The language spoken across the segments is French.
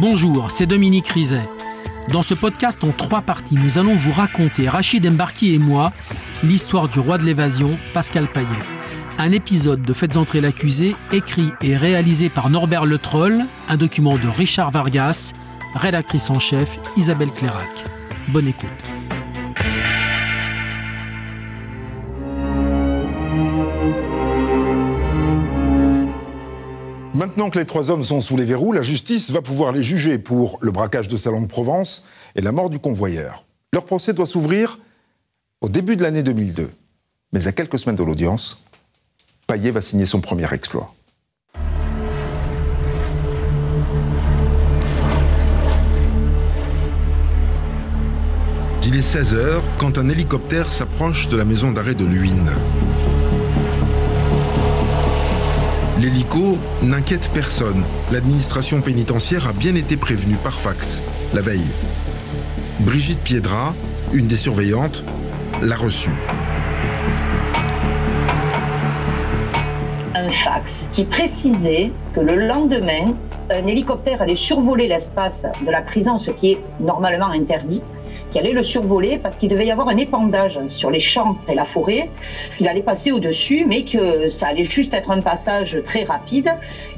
Bonjour, c'est Dominique Rizet. Dans ce podcast en trois parties, nous allons vous raconter, Rachid Embarki et moi, l'histoire du roi de l'évasion, Pascal Payet. Un épisode de Faites entrer l'accusé, écrit et réalisé par Norbert Le Troll, un document de Richard Vargas, rédactrice en chef Isabelle Clairac. Bonne écoute. Maintenant que les trois hommes sont sous les verrous, la justice va pouvoir les juger pour le braquage de Salon de Provence et la mort du convoyeur. Leur procès doit s'ouvrir au début de l'année 2002. Mais à quelques semaines de l'audience, Payet va signer son premier exploit. Il est 16 heures quand un hélicoptère s'approche de la maison d'arrêt de Luynes. L'hélico n'inquiète personne. L'administration pénitentiaire a bien été prévenue par fax, la veille. Brigitte Piedra, une des surveillantes, l'a reçue. Un fax qui précisait que le lendemain, un hélicoptère allait survoler l'espace de la prison, ce qui est normalement interdit, qui allait le survoler parce qu'il devait y avoir un épandage sur les champs et la forêt. Il allait passer au-dessus, mais que ça allait juste être un passage très rapide.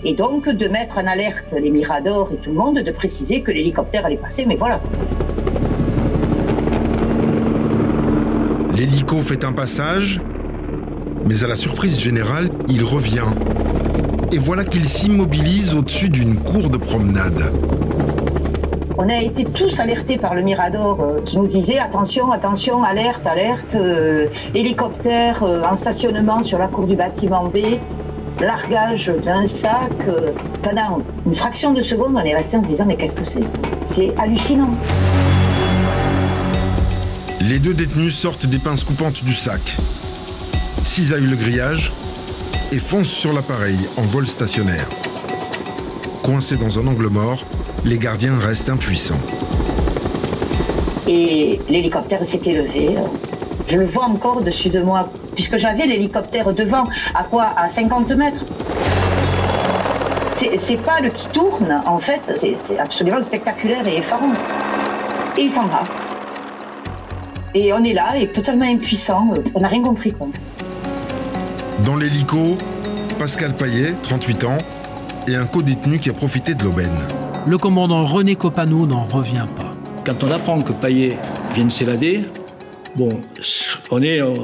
Et donc de mettre en alerte les miradors et tout le monde, de préciser que l'hélicoptère allait passer. Mais voilà. L'hélico fait un passage, mais à la surprise générale, il revient. Et voilà qu'il s'immobilise au-dessus d'une cour de promenade. On a été tous alertés par le Mirador euh, qui nous disait attention, attention, alerte, alerte, euh, hélicoptère euh, en stationnement sur la cour du bâtiment B, largage d'un sac. pendant une fraction de seconde, on est resté en se disant mais qu'est-ce que c'est? C'est hallucinant. Les deux détenus sortent des pinces coupantes du sac, cisaillent le grillage et foncent sur l'appareil en vol stationnaire. Coincés dans un angle mort, les gardiens restent impuissants. Et l'hélicoptère s'était levé. Je le vois encore au-dessus de moi, puisque j'avais l'hélicoptère devant, à quoi? À 50 mètres? C'est- pas le qui tourne, en fait, c'est absolument spectaculaire et effarant. Et il s'en va. Et on est là, et totalement impuissant, on n'a rien compris. Quoi. Dans l'hélico, Pascal Payet, 38 ans, et un co-détenu qui a profité de l'aubaine. Le commandant René Copano n'en revient pas. Quand on apprend que Payet vient de s'évader, bon, on est, euh,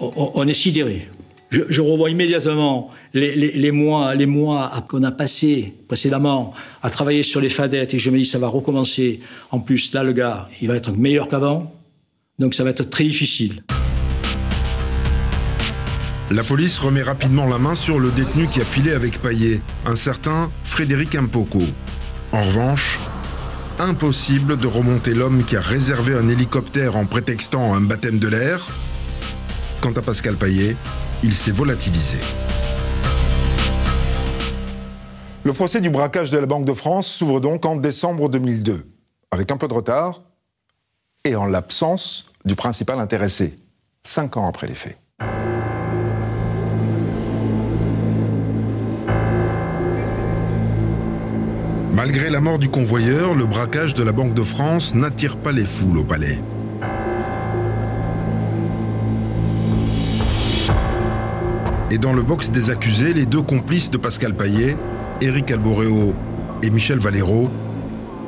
on, est sidéré. Je, je revois immédiatement les mois, les mois qu'on a passés précédemment à travailler sur les fadettes et je me dis ça va recommencer. En plus, là, le gars, il va être meilleur qu'avant, donc ça va être très difficile. La police remet rapidement la main sur le détenu qui a filé avec Payet, un certain Frédéric Impoko. En revanche, impossible de remonter l'homme qui a réservé un hélicoptère en prétextant un baptême de l'air. Quant à Pascal Payet, il s'est volatilisé. Le procès du braquage de la Banque de France s'ouvre donc en décembre 2002, avec un peu de retard et en l'absence du principal intéressé, cinq ans après les faits. Malgré la mort du convoyeur, le braquage de la Banque de France n'attire pas les foules au palais. Et dans le box des accusés, les deux complices de Pascal Payet, Éric Alboréo et Michel Valero,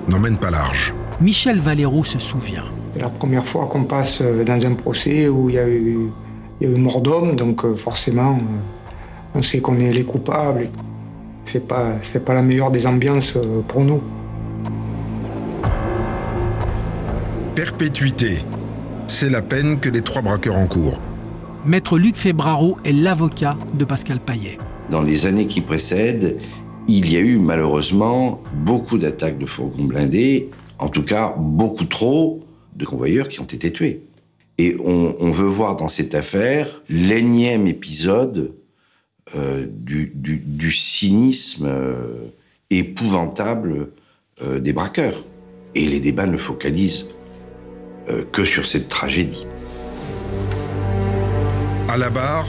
n'emmènent pas large. Michel Valero se souvient. C'est la première fois qu'on passe euh, dans un procès où il y a eu, il y a eu mort d'homme, donc euh, forcément, euh, on sait qu'on est les coupables. C'est pas, c'est pas la meilleure des ambiances euh, pour nous. Perpétuité. C'est la peine que les trois braqueurs encourent. Maître Luc Febraro est l'avocat de Pascal Payet. Dans les années qui précèdent, il y a eu malheureusement beaucoup d'attaques de fourgons blindés, en tout cas beaucoup trop de convoyeurs qui ont été tués. Et on, on veut voir dans cette affaire l'énième épisode du, du- du cynisme euh, épouvantable euh, des braqueurs. Et les débats ne focalisent euh, que sur cette tragédie. À la barre,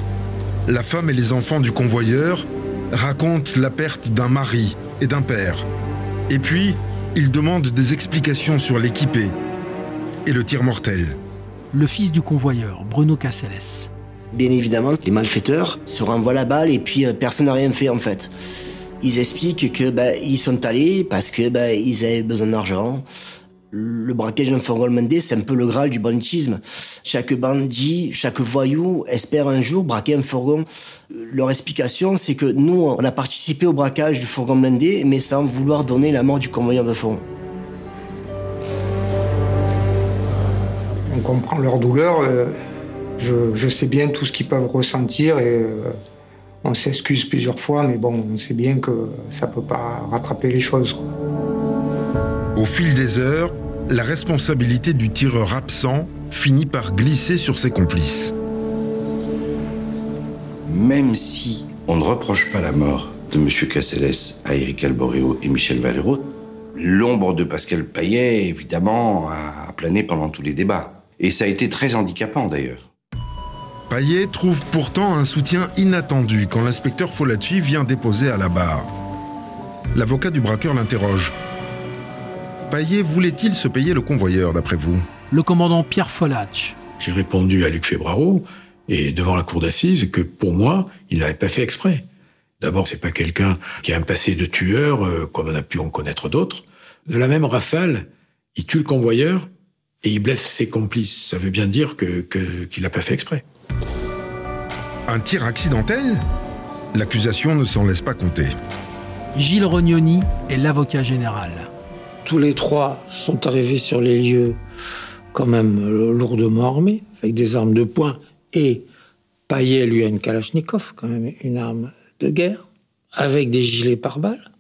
la femme et les enfants du convoyeur racontent la perte d'un mari et d'un père. Et puis, il demande des explications sur l'équipé et le tir mortel. Le fils du convoyeur, Bruno Caceres. Bien évidemment, les malfaiteurs se renvoient la balle et puis euh, personne n'a rien fait en fait. Ils expliquent que bah, ils sont allés parce que bah, ils avaient besoin d'argent. Le braquage d'un fourgon blindé, c'est un peu le graal du banditisme. Chaque bandit, chaque voyou espère un jour braquer un fourgon. Leur explication, c'est que nous, on a participé au braquage du fourgon blindé, mais sans vouloir donner la mort du convoyeur de fond. On comprend leur douleur. euh, Je, je sais bien tout ce qu'ils peuvent ressentir et euh, on s'excuse plusieurs fois, mais bon, on sait bien que ça peut pas rattraper les choses. quoi. Au fil des heures, la responsabilité du tireur absent finit par glisser sur ses complices. Même si on ne reproche pas la mort de M. Caceres à Éric Alboréo et Michel Valero, l'ombre de Pascal Payet, évidemment, a plané pendant tous les débats. Et ça a été très handicapant, d'ailleurs. Payet trouve pourtant un soutien inattendu quand l'inspecteur Folacci vient déposer à la barre. L'avocat du braqueur l'interroge. Payet voulait-il se payer le convoyeur, d'après vous? Le commandant Pierre Folach. J'ai répondu à Luc Fébraro et devant la cour d'assises que pour moi, il n'avait pas fait exprès. D'abord, c'est pas quelqu'un qui a un passé de tueur, euh, comme on a pu en connaître d'autres. De la même rafale, il tue le convoyeur et il blesse ses complices. Ça veut bien dire que que- qu'il n'a pas fait exprès. Un tir accidentel L'accusation ne s'en laisse pas compter. Gilles Rognoni est l'avocat général. Tous les trois sont arrivés sur les lieux quand même lourdement armés, avec des armes de poing, et Payet lui a une Kalachnikov, quand même une arme de guerre, avec des gilets pare-balles.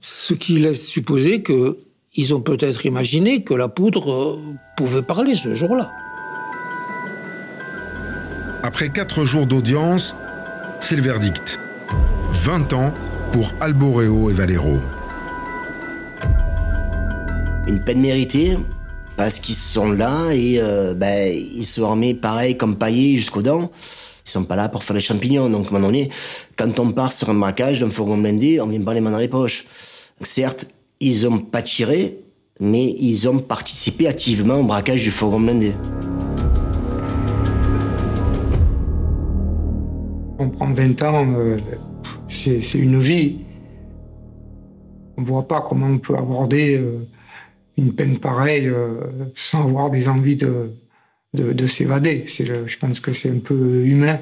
Ce qui laisse supposer que ils ont peut-être imaginé que la poudre euh, pouvait parler ce jour-là. Après quatre jours d'audience, c'est le verdict. 20 ans pour Alboréo et Valero. Une peine méritée, parce qu'ils sont là et euh, ben, ils sont armés pareil comme paillés jusqu'aux dents. Ils sont pas là pour faire les champignons. Donc, à un moment donné, quand on part sur un braquage d'un fourgon blindé, on vient pas les mains dans les poches. Certes, ils ont pas tiré, mais ils ont participé activement au braquage du fourgon blindé. On prend 20 ans, euh, c'est une vie. On ne voit pas comment on peut aborder euh, une peine pareille euh, sans avoir des envies de, de, de s'évader. Je pense que c'est un peu humain.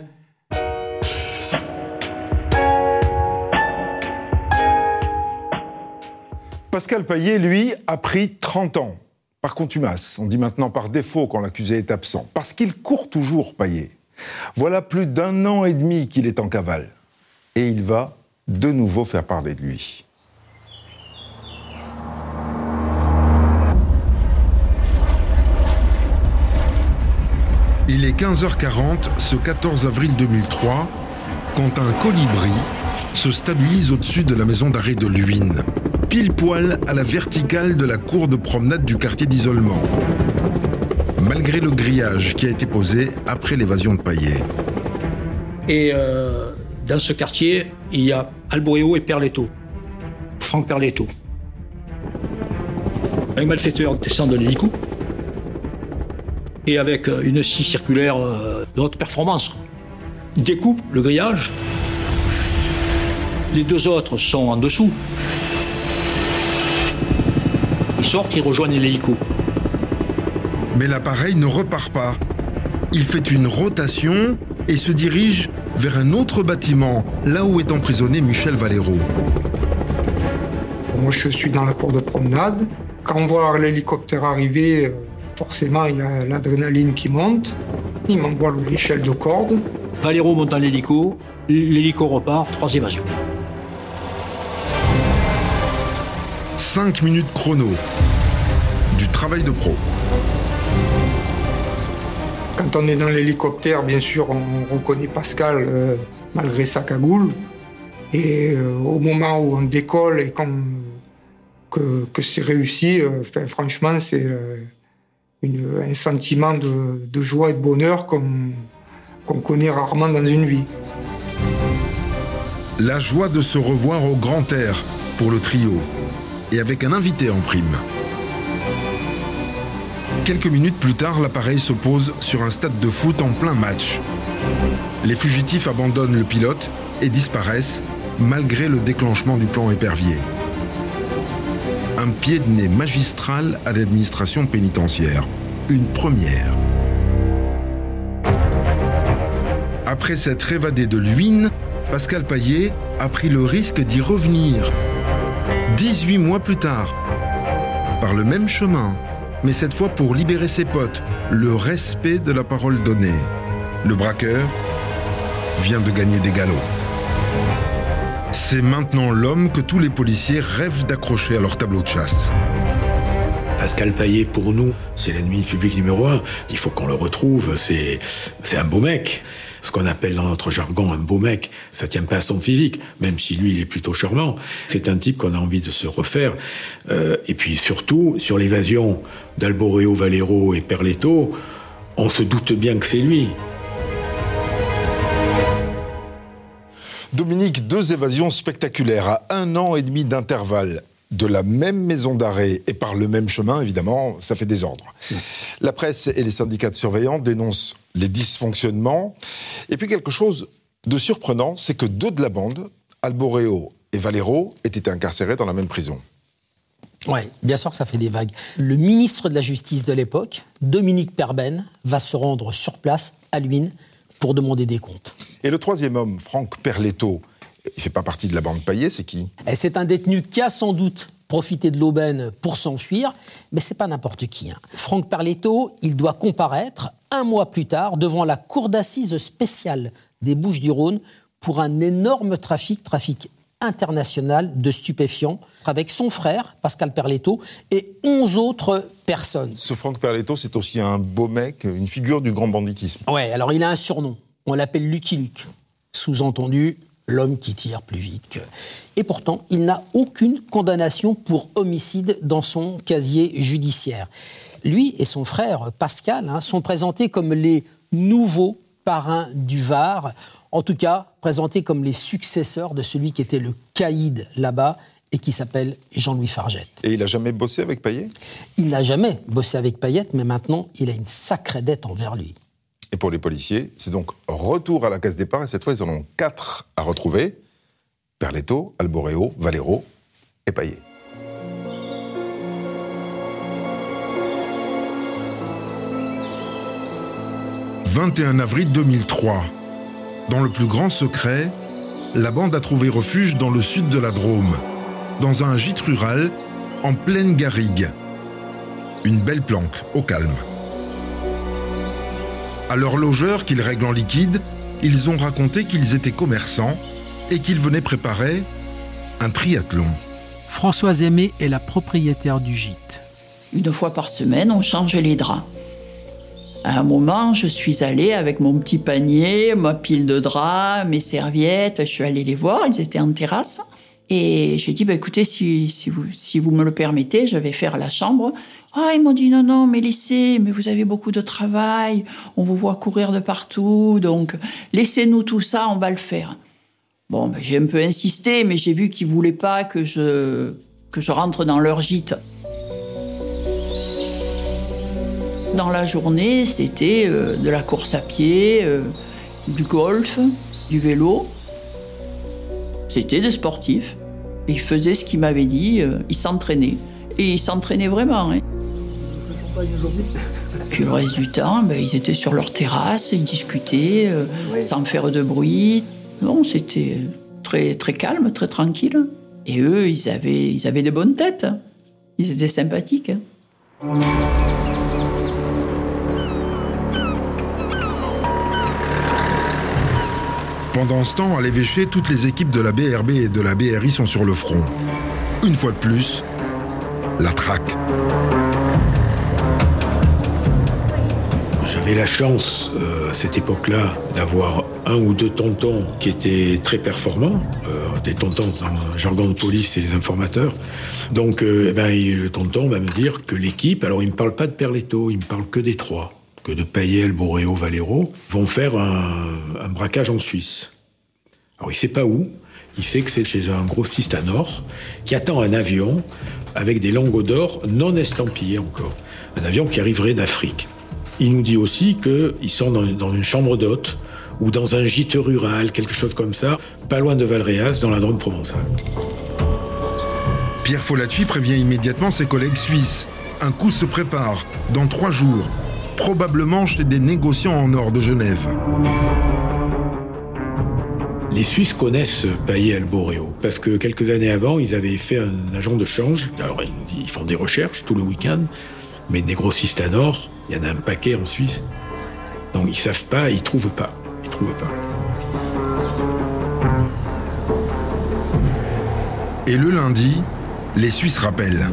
Pascal Payet, lui, a pris 30 ans par contumace. On dit maintenant par défaut quand l'accusé est absent. Parce qu'il court toujours, Payet. Voilà plus d'un an et demi qu'il est en cavale. Et il va de nouveau faire parler de lui. Il est 15h40 ce 14 avril 2003 quand un colibri se stabilise au-dessus de la maison d'arrêt de Luynes, pile poil à la verticale de la cour de promenade du quartier d'isolement. Malgré le grillage qui a été posé après l'évasion de Payet. Et euh, dans ce quartier, il y a Alboréo et Perletto. Franck Perletto. Un malfaiteur descend de l'hélico. Et avec euh, une scie circulaire euh, de haute performance, découpe le grillage. Les deux autres sont en dessous. Ils sortent, ils rejoignent l'hélico. Mais l'appareil ne repart pas. Il fait une rotation et se dirige vers un autre bâtiment, là où est emprisonné Michel Valero. Moi, je suis dans la cour de promenade. Quand on voit l'hélicoptère arriver, euh, forcément, il y a l'adrénaline qui monte. Il m'envoie l'échelle de corde. Valero monte dans l'hélico, l'hélico repart, trois évasions. 5 minutes chrono. Du travail de pro. Quand on est dans l'hélicoptère, bien sûr, on reconnaît Pascal euh, malgré sa cagoule. Et euh, au moment où on décolle et qu'on- que, c'est réussi, euh, franchement, c'est un sentiment de, joie et de bonheur qu'on qu'on connaît rarement dans une vie. La joie de se revoir au grand air pour le trio. et avec un invité en prime. Quelques minutes plus tard, l'appareil se pose sur un stade de foot en plein match. Les fugitifs abandonnent le pilote et disparaissent malgré le déclenchement du plan épervier. Un pied de nez magistral à l'administration pénitentiaire. Une première. Après s'être évadé de Luynes, Pascal Paillet a pris le risque d'y revenir. 18 mois plus tard. Par le même chemin, mais cette fois pour libérer ses potes, le respect de la parole donnée. Le braqueur vient de gagner des galops. C'est maintenant l'homme que tous les policiers rêvent d'accrocher à leur tableau de chasse. Pascal Paillet, pour nous, c'est l'ennemi public numéro un. Il faut qu'on le retrouve. C'est, c'est un beau mec. Ce qu'on appelle dans notre jargon un beau mec, ça tient pas à son physique, même si lui, il est plutôt charmant. C'est un type qu'on a envie de se refaire. Euh, et puis surtout, sur l'évasion d'Alboréo, Valero et Perletto, on se doute bien que c'est lui. Dominique, deux évasions spectaculaires à un an et demi d'intervalle de la même maison d'arrêt et par le même chemin, évidemment, ça fait désordre. La presse et les syndicats de surveillants dénoncent les dysfonctionnements. Et puis quelque chose de surprenant, c'est que deux de la bande, Alboréo et Valero, étaient incarcérés dans la même prison. Oui, bien sûr que ça fait des vagues. Le ministre de la Justice de l'époque, Dominique Perben, va se rendre sur place à Luynes pour demander des comptes. Et le troisième homme, Franck Perletto, il fait pas partie de la bande Paillet, c'est qui? C'est un détenu qui a sans doute profité de l'aubaine pour s'enfuir, mais c'est pas n'importe qui. Hein. Franck Perletto, il doit comparaître un mois plus tard devant la cour d'assises spéciale des Bouches-du-Rhône pour un énorme trafic, trafic international de stupéfiants avec son frère, Pascal Perletto, et 11 autres personnes. Ce Franck Perletto, c'est aussi un beau mec, une figure du grand banditisme. Ouais, alors il a un surnom. On l'appelle Lucky Luke. Sous-entendu, l'homme qui tire plus vite que... Et pourtant, il n'a aucune condamnation pour homicide dans son casier judiciaire. Lui et son frère Pascal hein, sont présentés comme les nouveaux parrains du Var, en tout cas présentés comme les successeurs de celui qui était le caïd là-bas et qui s'appelle Jean-Louis Fargette. Et il n'a jamais bossé avec Payet? Il n'a jamais bossé avec Payette, mais maintenant, il a une sacrée dette envers lui. Et pour les policiers, c'est donc retour à la case départ, et cette fois, ils en ont quatre à retrouver. Perletto, Alboréo, Valero et Payet. « 21 avril 2003. Dans le plus grand secret, la bande a trouvé refuge dans le sud de la Drôme, dans un gîte rural en pleine garrigue. Une belle planque, au calme. À leurs logeurs qu'ils règlent en liquide, ils ont raconté qu'ils étaient commerçants et qu'ils venaient préparer un triathlon. Françoise Aimé est la propriétaire du gîte. Une fois par semaine, on changeait les draps. À un moment, je suis allée avec mon petit panier, ma pile de draps, mes serviettes. Je suis allée les voir, ils étaient en terrasse. Et j'ai dit, bah, écoutez, si, si, vous, si vous me le permettez, je vais faire la chambre. Ah, ils m'ont dit, non, non, mais laissez, mais vous avez beaucoup de travail, on vous voit courir de partout, donc laissez-nous tout ça, on va le faire. Bon, ben, j'ai un peu insisté, mais j'ai vu qu'ils ne voulaient pas que je, que je rentre dans leur gîte. Dans la journée, c'était euh, de la course à pied, euh, du golf, du vélo. C'était des sportifs. Ils faisaient ce qu'ils m'avaient dit, euh, ils s'entraînaient. Et ils s'entraînaient vraiment. hein. Puis le reste du temps, ben, ils étaient sur leur terrasse, ils discutaient euh, sans faire de bruit. Non, c'était très, très calme, très tranquille. Et eux, ils avaient, ils avaient des bonnes têtes. Ils étaient sympathiques. hein. Pendant ce temps, à l'évêché, toutes les équipes de la BRB et de la BRI sont sur le front. Une fois de plus, la traque. J'avais la chance, euh, à cette époque-là, d'avoir un ou deux tontons qui étaient très performants. Euh, des tontons, dans le jargon de police, c'est les informateurs. Donc, euh, eh ben, le tonton va me dire que l'équipe, alors il ne me parle pas de Perletto, il me parle que des trois, que de Payel, Boréo, Valero, vont faire un, braquage en Suisse. Alors, il sait pas où. Il sait que c'est chez un grossiste à Nord qui attend un avion avec des lingots d'or non estampillés encore. Un avion qui arriverait d'Afrique. Il nous dit aussi qu'ils sont dans, dans une chambre d'hôte ou dans un gîte rural, quelque chose comme ça, pas loin de Valréas, dans la Drôme provençale. Pierre Folacci prévient immédiatement ses collègues suisses. Un coup se prépare, dans trois jours, probablement chez des négociants en or de Genève. Les Suisses connaissent Paillet Alboréo parce que quelques années avant, ils avaient fait un agent de change. Alors, ils- font des recherches tout le week-end, mais des grossistes en or, il y en a un paquet en Suisse. Donc, ils savent pas, ils trouvent pas. Ils trouvent pas. Et le lundi, les Suisses rappellent.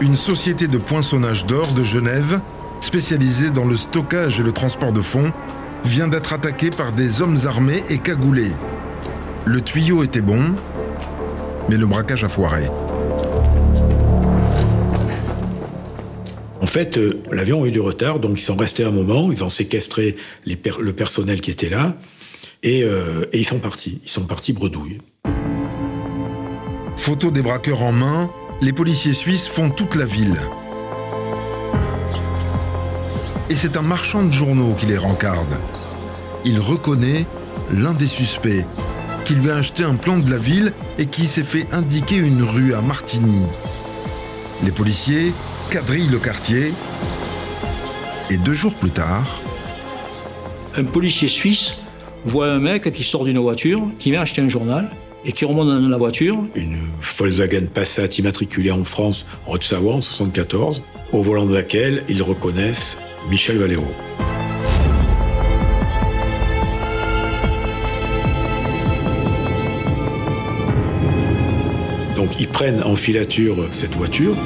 Une société de poinçonnage d'or de Genève, spécialisée dans le stockage et le transport de fonds, vient d'être attaquée par des hommes armés et cagoulés. Le tuyau était bon, mais le braquage a foiré. En fait, euh, l'avion a eu du retard, donc ils sont restés un moment, ils ont séquestré les per- le personnel qui était là, et, euh, et ils sont partis. Ils sont partis bredouille. Photo des braqueurs en main, les policiers suisses font toute la ville. Et c'est un marchand de journaux qui les rencarde. Il reconnaît l'un des suspects, qui lui a acheté un plan de la ville et qui s'est fait indiquer une rue à Martigny. Les policiers quadrillent le quartier et deux jours plus tard, Un policier suisse voit un mec qui sort d'une voiture, qui vient acheter un journal et qui remonte dans la voiture. Une Volkswagen Passat immatriculée en France, en Haute-Savoie, en 74, au volant de laquelle ils reconnaissent Michel Valero. Donc ils prennent en filature cette voiture.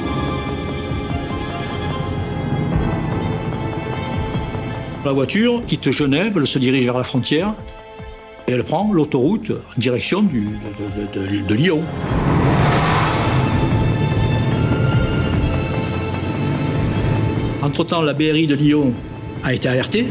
La voiture quitte Genève, elle se dirige vers la frontière et elle prend l'autoroute en direction de, Lyon. Entre-temps, la BRI de Lyon a été alertée.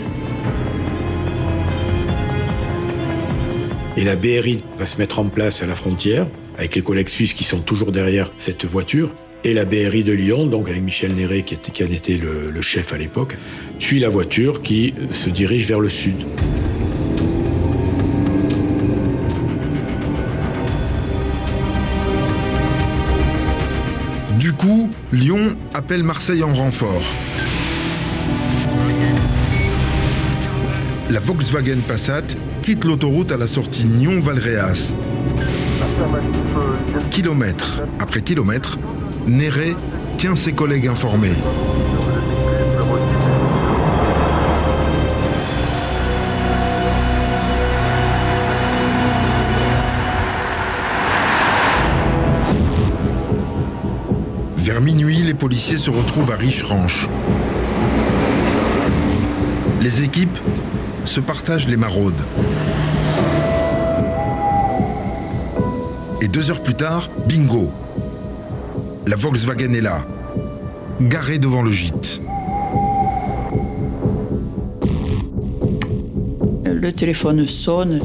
Et la BRI va se mettre en place à la frontière, avec les collègues suisses qui sont toujours derrière cette voiture. Et la BRI de Lyon, donc avec Michel Néré, qui en était le, le chef à l'époque, suit la voiture qui se dirige vers le sud. Appelle Marseille en renfort. La Volkswagen Passat quitte l'autoroute à la sortie Nyon-Valréas. Kilomètre après kilomètre, Néré tient ses collègues informés. Minuit, les policiers se retrouvent à Riche-Ranche. Les équipes se partagent les maraudes. Et deux heures plus tard, bingo. La Volkswagen est là, garée devant le gîte. Le téléphone sonne.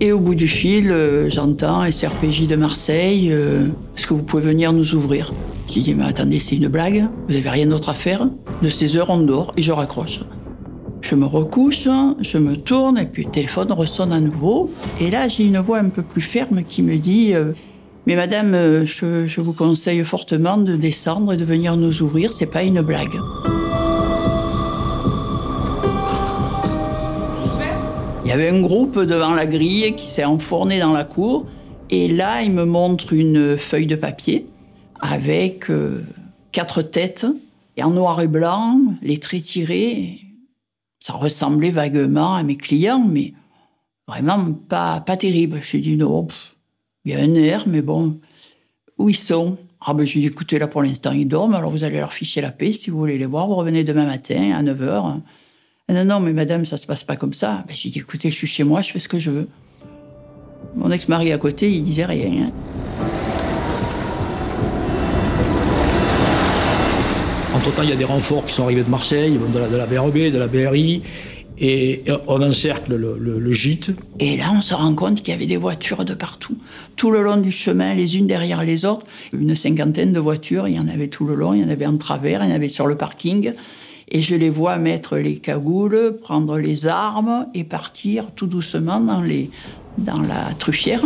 Et au bout du fil, euh, j'entends SRPJ de Marseille. euh, Est-ce que vous pouvez venir nous ouvrir? J'ai dit, mais attendez, c'est une blague Vous avez rien d'autre à faire De ces heures, on dort et je raccroche. Je me recouche, je me tourne et puis le téléphone ressonne à nouveau. Et là, j'ai une voix un peu plus ferme qui me dit euh, Mais madame, euh, je, je vous conseille fortement de descendre et de venir nous ouvrir, c'est pas une blague. Il y avait un groupe devant la grille qui s'est enfourné dans la cour. Et là, il me montre une feuille de papier avec euh, quatre têtes, et en noir et blanc, les traits tirés. Ça ressemblait vaguement à mes clients, mais vraiment pas, pas terrible. J'ai dit non, il y a un air, mais bon, où ils sont? Ah ben j'ai dit écoutez, là pour l'instant ils dorment, alors vous allez leur ficher la paix. Si vous voulez les voir, vous revenez demain matin à 9h. Non, non, mais madame, ça se passe pas comme ça. Ben, j'ai dit écoutez, je suis chez moi, je fais ce que je veux. Mon ex-mari à côté, il disait rien. hein. Entre-temps, il y a des renforts qui sont arrivés de Marseille, de la, de la BRB, de la BRI. et on encercle le, gîte. Et là, on se rend compte qu'il y avait des voitures de partout. Tout le long du chemin, les unes derrière les autres. Une cinquantaine de voitures, il y en avait tout le long, il y en avait en travers, il y en avait sur le parking. Et je les vois mettre les cagoules, prendre les armes et partir tout doucement dans, les, dans la truffière.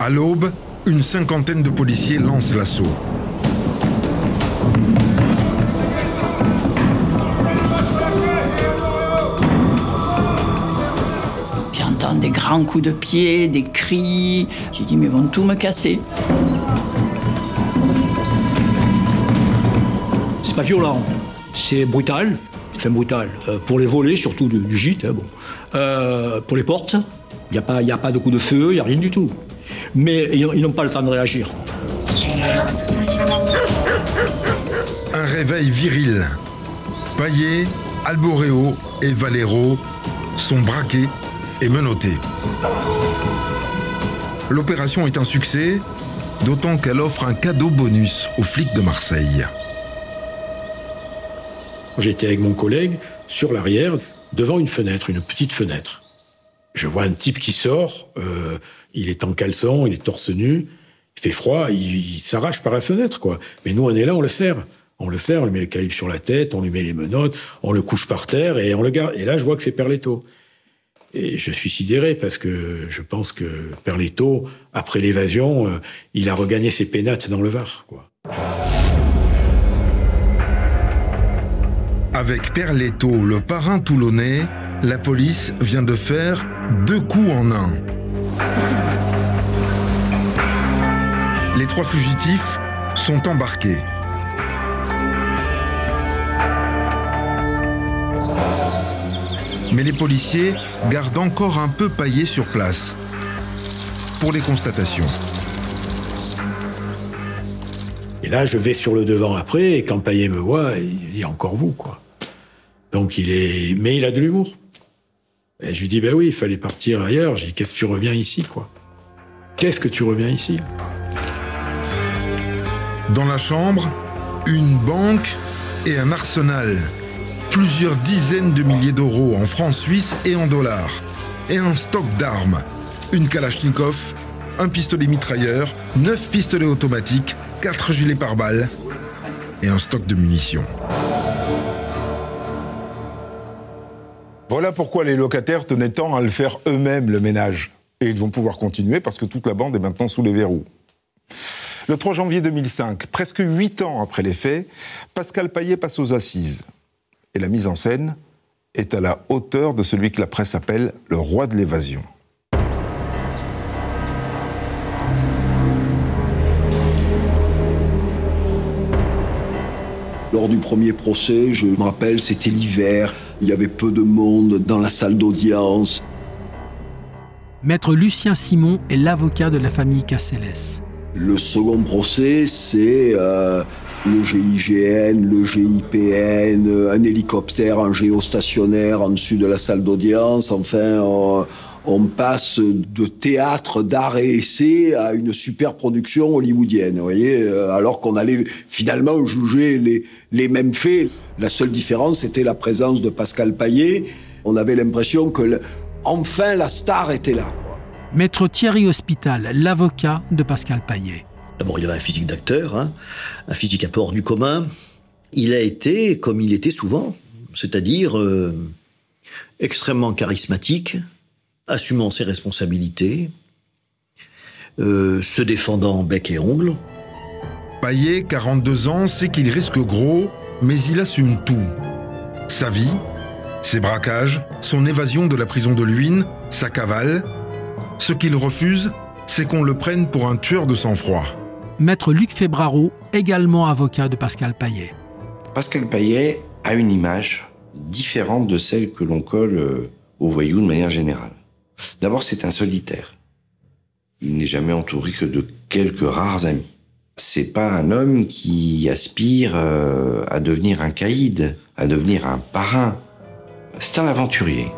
À l'aube, une cinquantaine de policiers lancent l'assaut. Grands coups de pied, des cris. J'ai dit, mais ils vont tout me casser. C'est pas violent, c'est brutal. Enfin, brutal. Euh, pour les volets, surtout du, gîte. Hein, bon. Euh, pour les portes, il n'y a, pas, a pas de coup de feu, il n'y a rien du tout. Mais ils n'ont pas le temps de réagir. Un réveil viril. Paillet, Alboréo et Valero sont braqués et menotté. L'opération est un succès, d'autant qu'elle offre un cadeau bonus aux flics de Marseille. J'étais avec mon collègue sur l'arrière, devant une fenêtre, une petite fenêtre. Je vois un type qui sort, euh, il est en caleçon, il est torse nu, il fait froid, il, s'arrache par la fenêtre, quoi. Mais nous, on est là, on le serre. On le serre, on lui met le calibre sur la tête, on lui met les menottes, on le couche par terre et on le garde. Et là, je vois que c'est Perletto. Et je suis sidéré parce que je pense que Perletto, après l'évasion, euh, il a regagné ses pénates dans le Var. Quoi. Avec Perletto, le parrain toulonnais, la police vient de faire deux coups en un. Les trois fugitifs sont embarqués. Mais les policiers gardent encore un peu paillé sur place pour les constatations. Et là, je vais sur le devant après, et quand Paillet me voit, il dit encore vous, quoi. Donc il est. Mais il a de l'humour. Et je lui dis, ben oui, il fallait partir ailleurs. J'ai dit, qu'est-ce que tu reviens ici, quoi? Qu'est-ce que tu reviens ici? Dans la chambre, une banque et un arsenal plusieurs dizaines de milliers d'euros en francs suisses et en dollars, et un stock d'armes, une Kalachnikov, un pistolet mitrailleur, neuf pistolets automatiques, quatre gilets pare-balles et un stock de munitions. Voilà pourquoi les locataires tenaient tant à le faire eux-mêmes, le ménage. Et ils vont pouvoir continuer parce que toute la bande est maintenant sous les verrous. Le 3 janvier 2005, presque huit ans après les faits, Pascal Paillet passe aux assises et la mise en scène est à la hauteur de celui que la presse appelle le roi de l'évasion. Lors du premier procès, je me rappelle, c'était l'hiver, il y avait peu de monde dans la salle d'audience. Maître Lucien Simon est l'avocat de la famille Casselles. Le second procès, c'est euh, le GIGN, le GIPN, un hélicoptère, un géostationnaire en dessus de la salle d'audience. Enfin, on, passe de théâtre d'art et essai à une super production hollywoodienne, vous voyez, euh, alors qu'on allait finalement juger les, les mêmes faits. La seule différence, c'était la présence de Pascal Paillet. On avait l'impression que, enfin, la star était là. Maître Thierry Hospital, l'avocat de Pascal Paillet. D'abord, il avait un physique d'acteur, hein, un physique peu hors du commun. Il a été comme il était souvent, c'est-à-dire euh, extrêmement charismatique, assumant ses responsabilités, euh, se défendant bec et ongle. Payet, 42 ans, sait qu'il risque gros, mais il assume tout. Sa vie, ses braquages, son évasion de la prison de Luynes, sa cavale. Ce qu'il refuse, c'est qu'on le prenne pour un tueur de sang-froid maître Luc Febraro, également avocat de Pascal Paillet. Pascal Paillet a une image différente de celle que l'on colle euh, aux voyous de manière générale. D'abord, c'est un solitaire. Il n'est jamais entouré que de quelques rares amis. C'est pas un homme qui aspire euh, à devenir un caïd, à devenir un parrain. C'est un aventurier.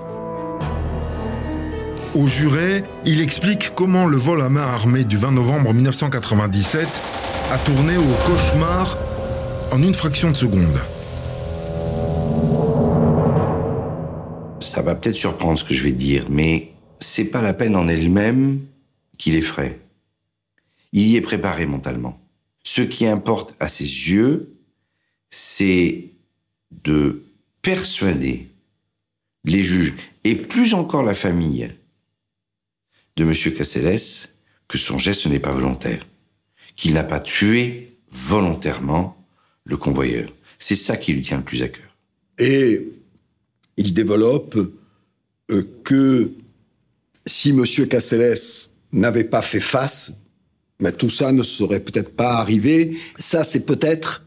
Au juré, il explique comment le vol à main armée du 20 novembre 1997 a tourné au cauchemar en une fraction de seconde. ça va peut-être surprendre ce que je vais dire, mais c'est pas la peine en elle-même qui l'effraie. Il y est préparé mentalement. Ce qui importe à ses yeux, c'est de persuader les juges, et plus encore la famille de M. Caceres, que son geste n'est pas volontaire, qu'il n'a pas tué volontairement le convoyeur. C'est ça qui lui tient le plus à cœur. Et il développe euh, que si M. Caceres n'avait pas fait face, mais tout ça ne serait peut-être pas arrivé. Ça, c'est peut-être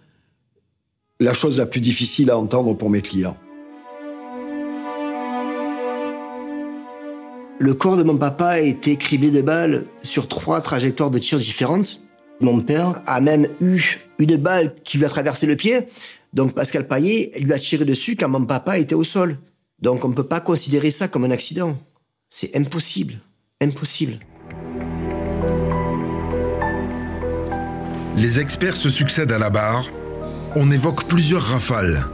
la chose la plus difficile à entendre pour mes clients. Le corps de mon papa a été criblé de balles sur trois trajectoires de tir différentes. Mon père a même eu une balle qui lui a traversé le pied. Donc Pascal Paillet lui a tiré dessus quand mon papa était au sol. Donc on ne peut pas considérer ça comme un accident. C'est impossible. Impossible. Les experts se succèdent à la barre. On évoque plusieurs rafales.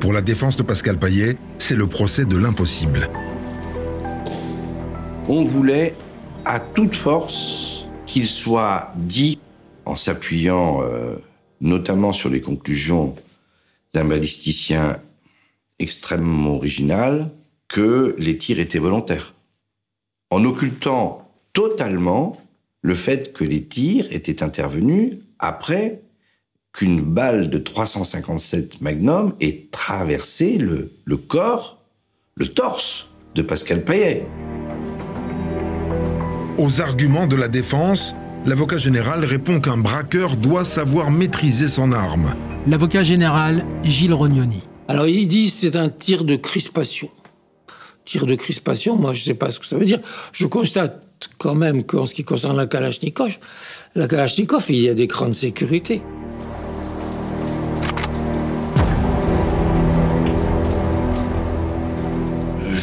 Pour la défense de Pascal Paillet, c'est le procès de l'impossible. On voulait à toute force qu'il soit dit, en s'appuyant euh, notamment sur les conclusions d'un balisticien extrêmement original, que les tirs étaient volontaires. En occultant totalement le fait que les tirs étaient intervenus après qu'une balle de 357 Magnum ait traversé le, le corps, le torse de Pascal Payet. Aux arguments de la défense, l'avocat général répond qu'un braqueur doit savoir maîtriser son arme. L'avocat général Gilles Rognoni. Alors il dit c'est un tir de crispation. Tir de crispation, moi je ne sais pas ce que ça veut dire. Je constate quand même qu'en ce qui concerne la Kalachnikov, la Kalachnikov, il y a des crans de sécurité.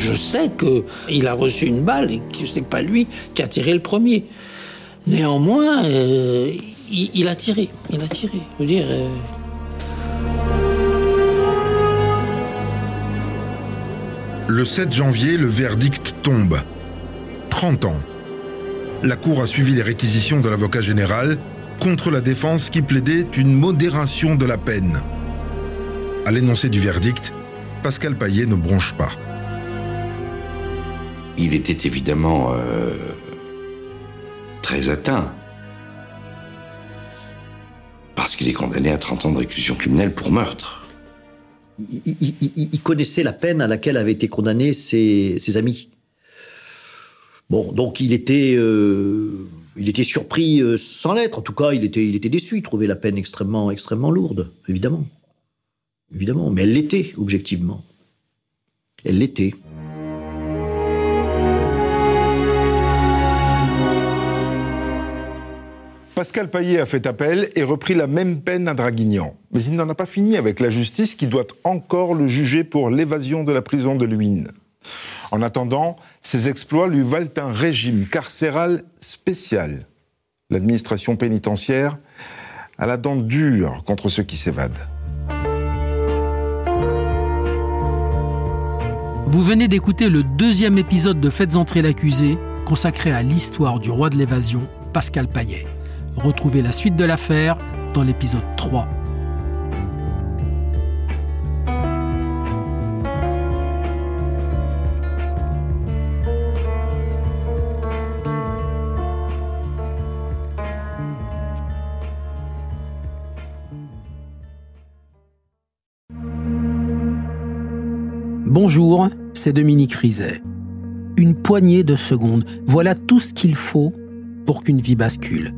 Je sais qu'il a reçu une balle et que c'est pas lui qui a tiré le premier. Néanmoins, euh, il, a tiré. Il a tiré. Euh... Le 7 janvier, le verdict tombe. 30 ans. La Cour a suivi les réquisitions de l'avocat général contre la défense qui plaidait une modération de la peine. À l'énoncé du verdict, Pascal Paillet ne bronche pas. Il était évidemment euh, très atteint. Parce qu'il est condamné à 30 ans de réclusion criminelle pour meurtre. Il, connaissait la peine à laquelle avaient été condamnés ses, ses amis. Bon, donc il était, euh, il était surpris euh, sans l'être. En tout cas, il était, il était déçu. Il trouvait la peine extrêmement, extrêmement lourde, évidemment. Évidemment. Mais elle l'était, objectivement. Elle l'était. Pascal Paillet a fait appel et repris la même peine à Draguignan. Mais il n'en a pas fini avec la justice qui doit encore le juger pour l'évasion de la prison de Luynes. En attendant, ses exploits lui valent un régime carcéral spécial. L'administration pénitentiaire a la dent dure contre ceux qui s'évadent. Vous venez d'écouter le deuxième épisode de Faites entrer l'accusé, consacré à l'histoire du roi de l'évasion, Pascal Paillet. Retrouvez la suite de l'affaire dans l'épisode 3. Bonjour, c'est Dominique Rizet. Une poignée de secondes, voilà tout ce qu'il faut pour qu'une vie bascule.